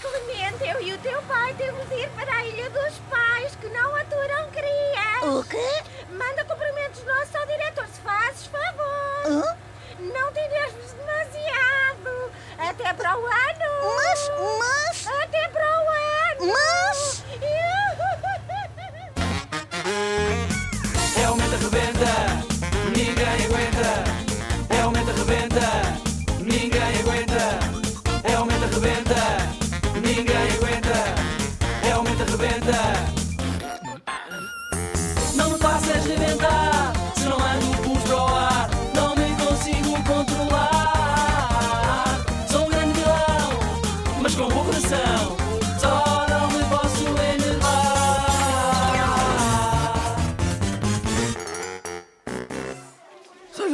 Clemente, eu e o teu pai temos de ir para a Ilha dos Pais, que não aturam crias. O quê? Manda cumprimentos nossos ao diretor, se fazes favor. Hã? Não te demasiado. Até para o ano. Mas, mas,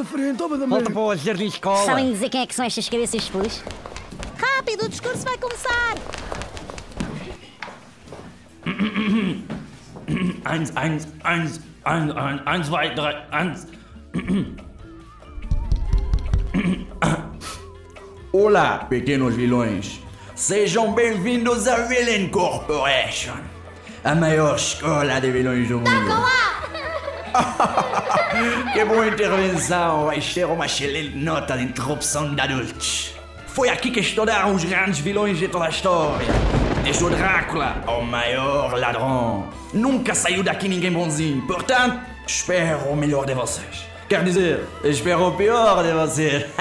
da frente, toma da Volta para o jardim de escola. Sabem dizer quem é que são estas cabeças felizes? Rápido, o discurso vai começar. Eins, eins, eins, eins, eins, eins, zwei, drei, eins. Olá, pequenos vilões. Sejam bem-vindos à Villain Corporation, a maior escola de vilões do mundo. que boa intervenção! Vais ter uma excelente nota de interrupção de adultos. Foi aqui que estudaram os grandes vilões de toda a história. O Drácula ao maior ladrão. Nunca saiu daqui ninguém bonzinho. Portanto, espero o melhor de vocês. Quer dizer, espero o pior de vocês.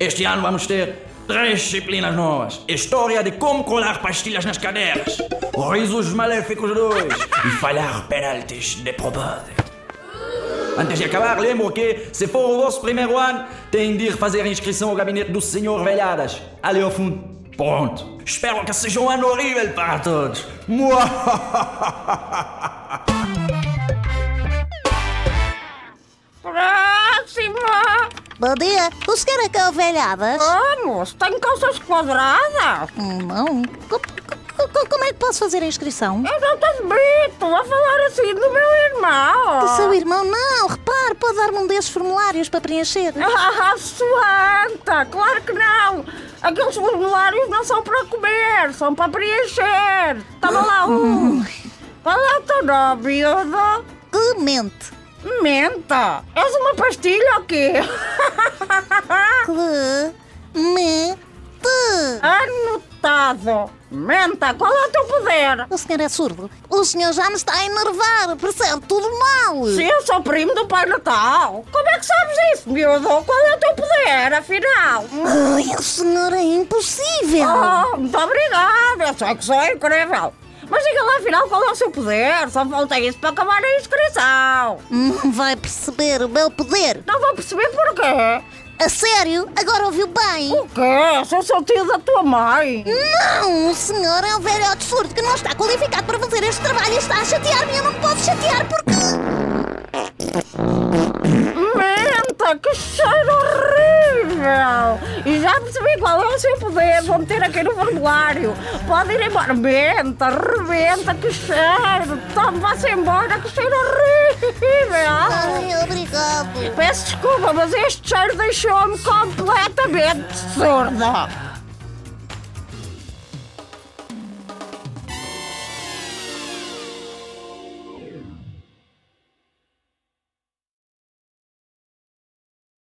Este ano vamos ter três disciplinas novas: História de como colar pastilhas nas cadeiras, Risos Maléficos 2 e falhar penaltis de propósito. Antes de acabar, lembro que, se for o vosso primeiro ano, têm de ir fazer inscrição ao gabinete do Senhor Velhadas, ali ao fundo. Pronto. Espero que seja um ano horrível para todos. Próxima. Bom dia, o senhor é que é o velhadas? Vamos, tem calças quadradas. Hum, Não. Co- co- co- Como é que posso fazer a inscrição? Eu não te admito a falar assim do meu irmão. Do seu irmão? Não, repare, pode dar-me um desses formulários para preencher. Ah, Suanta, claro que não. Aqueles formulários não são para comer, são para preencher. Toma lá um. Qual é o teu nome, miúdo? Clemente. Menta. És uma pastilha ou quê? Clemente. Anotado. Menta, qual é o teu poder? O senhor é surdo. O senhor já me está a enervar, percebe tudo mal. Se eu sou primo do Pai Natal. Como é que sabes isso, miúdo? Qual é o teu poder, afinal? Ai, o senhor é impossível. Oh, muito obrigada. Eu sei que sou incrível. Mas diga lá, afinal, qual é o seu poder? Só falta isso para acabar a inscrição. Não vai perceber o meu poder. Não vou perceber porquê. A sério? Agora ouviu bem? O quê? Sou seu tio da tua mãe. Não, o senhor é um velhote surdo que não está qualificado para fazer este trabalho e está a chatear-me e eu não me posso chatear porque... Menta, que! Percebi qual é o seu poder. Vou meter aqui no formulário. Pode ir embora. Menta, rebenta, que cheiro. Tome, vá-se embora, que cheiro horrível. Ai, obrigado. Peço desculpa, mas este cheiro deixou-me completamente surda.